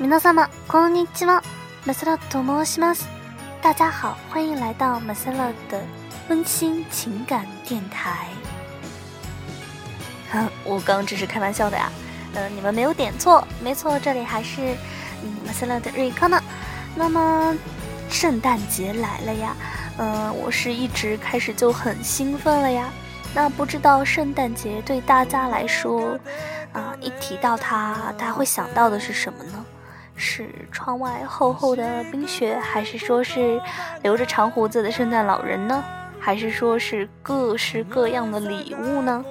皆様こんにちは、マサラと申します。大家好，欢迎来到马萨拉的温馨情感电台。哼，我刚只是开玩笑的呀。嗯，你们没有点错，没错，这里还是嗯马萨拉的瑞康呢。那么，圣诞节来了呀。嗯，我是一直开始就很兴奋了呀。那不知道圣诞节对大家来说，啊，一提到它，大家会想到的是什么呢？ 是窗外厚厚的冰雪，还是说是留着长胡子的圣诞老人呢？还是说是各式各样的礼物呢？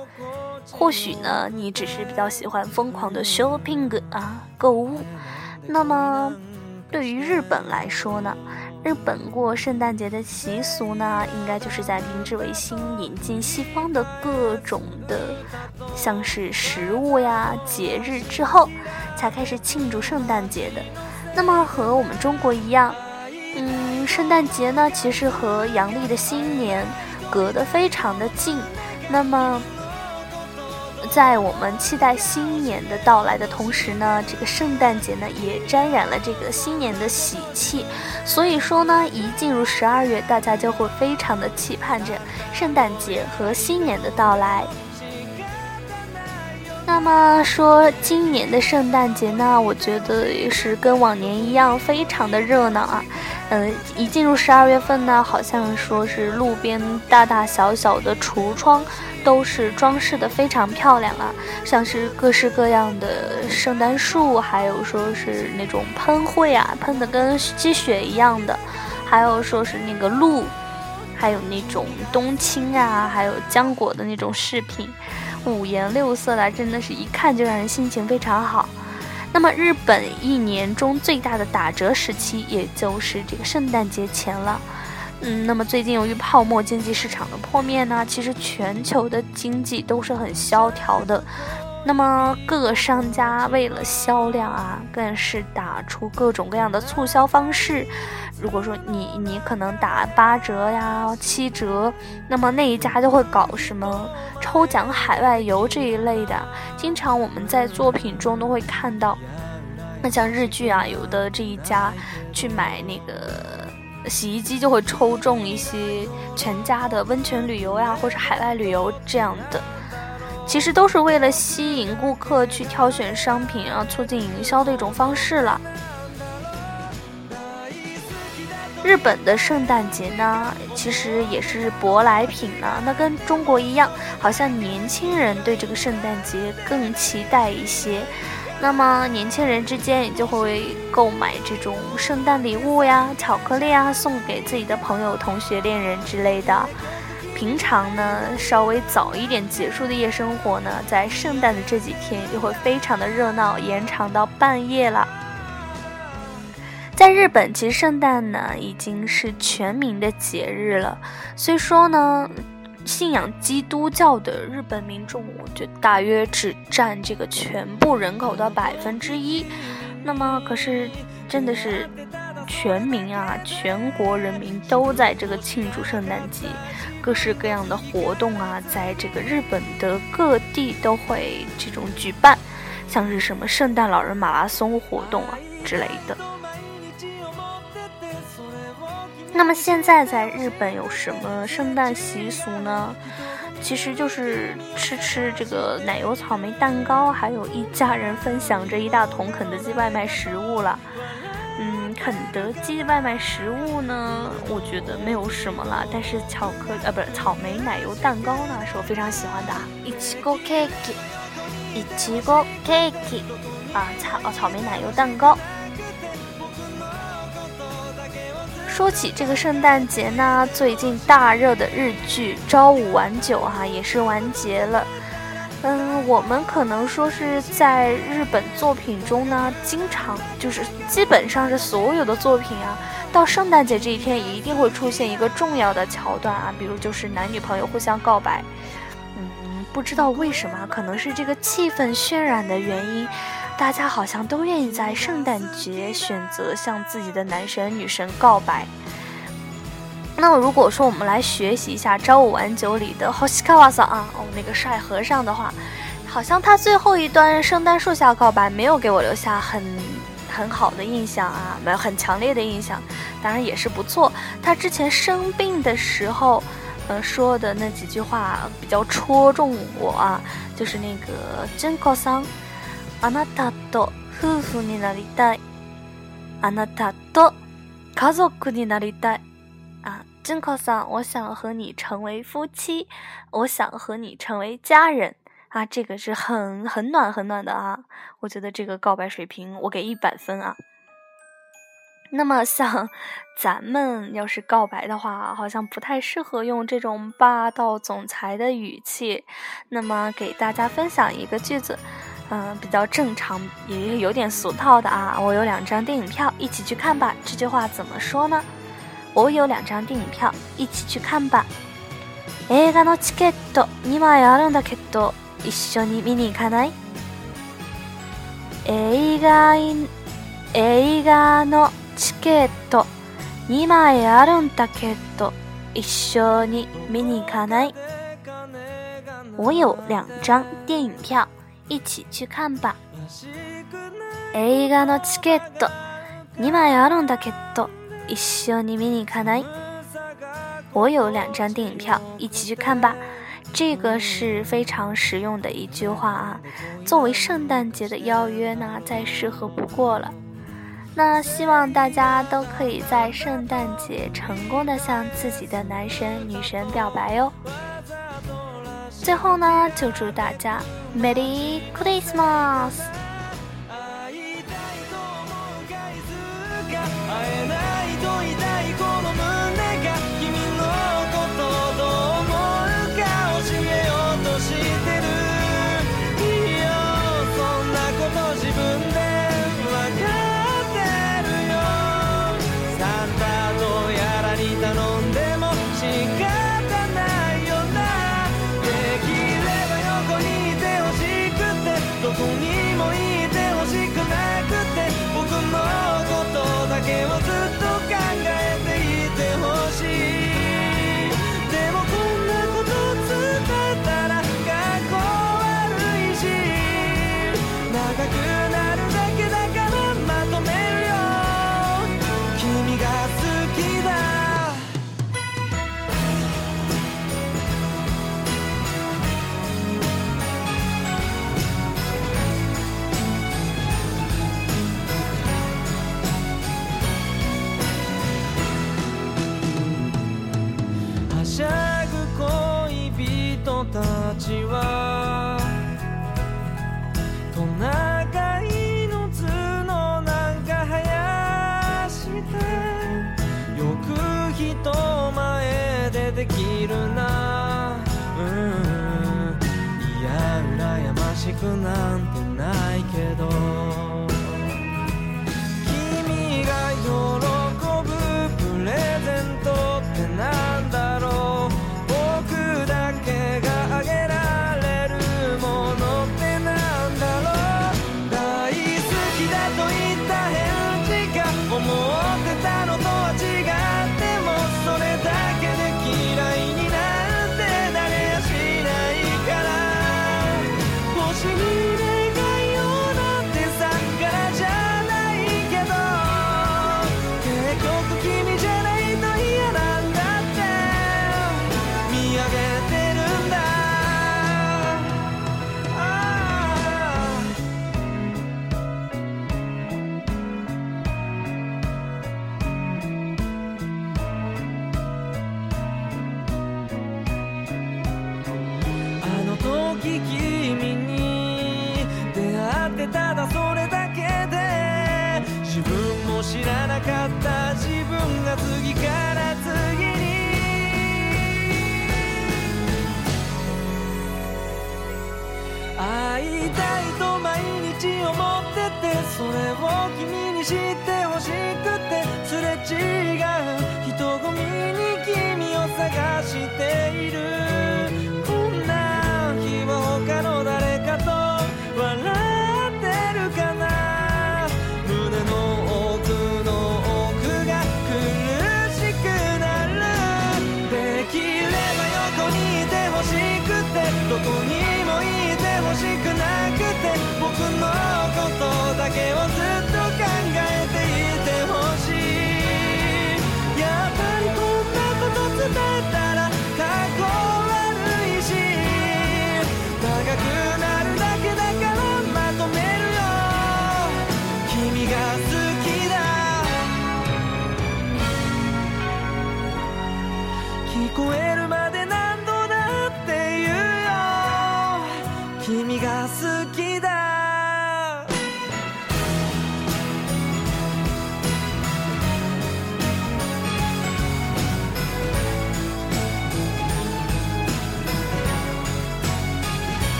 或许呢，你只是比较喜欢疯狂的 shopping 啊，购物。那么，对于日本来说呢？日本过圣诞节的习俗呢，应该就是在明治维新引进西方的各种的，像是食物呀、节日之后，才开始庆祝圣诞节的。那么和我们中国一样，嗯，圣诞节呢，其实和阳历的新年隔得非常的近。那么。在我们期待新年的到来的同时呢，这个圣诞节呢也沾染了这个新年的喜气，所以说呢，一进入十二月，大家就会非常的期盼着圣诞节和新年的到来。那么说今年的圣诞节呢，我觉得也是跟往年一样，非常的热闹啊。嗯，一进入十二月份呢，好像说是路边大大小小的橱窗。都是装饰的非常漂亮啊，像是各式各样的圣诞树，还有说是那种喷绘啊，喷的跟积雪一样的，还有说是那个鹿，还有那种冬青啊，还有浆果的那种饰品，五颜六色的，真的是一看就让人心情非常好。那么日本一年中最大的打折时期，也就是这个圣诞节前了。嗯，那么最近由于泡沫经济市场的破灭呢，其实全球的经济都是很萧条的。那么各个商家为了销量啊，更是打出各种各样的促销方式。如果说你你可能打八折呀、七折，那么那一家就会搞什么抽奖海外游这一类的。经常我们在作品中都会看到，那像日剧啊，有的这一家去买那个。洗衣机就会抽中一些全家的温泉旅游呀，或者海外旅游这样的，其实都是为了吸引顾客去挑选商品啊，促进营销的一种方式了。日本的圣诞节呢，其实也是舶来品呢，那跟中国一样，好像年轻人对这个圣诞节更期待一些。那么年轻人之间也就会购买这种圣诞礼物呀、巧克力啊，送给自己的朋友、同学、恋人之类的。平常呢，稍微早一点结束的夜生活呢，在圣诞的这几天就会非常的热闹，延长到半夜了。在日本，其实圣诞呢已经是全民的节日了。虽说呢。信仰基督教的日本民众，我觉得大约只占这个全部人口的百分之一。那么，可是真的是全民啊，全国人民都在这个庆祝圣诞节，各式各样的活动啊，在这个日本的各地都会这种举办，像是什么圣诞老人马拉松活动啊之类的。那么现在在日本有什么圣诞习俗呢？其实就是吃吃这个奶油草莓蛋糕，还有一家人分享着一大桶肯德基外卖食物了。嗯，肯德基外卖食物呢，我觉得没有什么了，但是巧克呃不是草莓奶油蛋糕呢，是我非常喜欢的。一起过 cake，一起过 cake，啊草草莓奶油蛋糕。说起这个圣诞节呢，最近大热的日剧《朝五晚九》哈也是完结了。嗯，我们可能说是在日本作品中呢，经常就是基本上是所有的作品啊，到圣诞节这一天一定会出现一个重要的桥段啊，比如就是男女朋友互相告白。嗯，不知道为什么，可能是这个气氛渲染的原因。大家好像都愿意在圣诞节选择向自己的男神女神告白。那么，如果说我们来学习一下《朝五晚九》里的 Hoshikawa 啊，哦，那个帅和尚的话，好像他最后一段圣诞树下告白没有给我留下很 很好的印象啊，没有很强烈的印象，当然也是不错。他之前生病的时候，呃，说的那几句话比较戳中我啊，就是那个真高桑，あなたと夫婦になりたい，あなたと家族になりたい，啊， 真高桑，我想和你成为夫妻，我想和你成为家人。啊，这个是很很暖很暖的啊！我觉得这个告白水平我给一百分啊。那么像咱们要是告白的话，好像不太适合用这种霸道总裁的语气。那么给大家分享一个句子，嗯，比较正常，也有点俗套的啊。我有两张电影票，一起去看吧。这句话怎么说呢？我有两张电影票，一起去看吧。映画のチケット二枚あるんだけど。一緒に見に行かない映画映画のチケット2枚あるんだけど一緒に見に行かない我有两张电影票，一起去看吧。映画のチケット2枚あるんだけど一緒に見に行かない我有两张电影票，一起去看吧。这个是非常实用的一句话啊，作为圣诞节的邀约呢，再适合不过了。那希望大家都可以在圣诞节成功的向自己的男神女神表白哟。最后呢，就祝大家 Merry Christmas。 羨まそれを君に知ってほしくてすれ違う。人混みに君を探している。